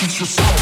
teach yourself.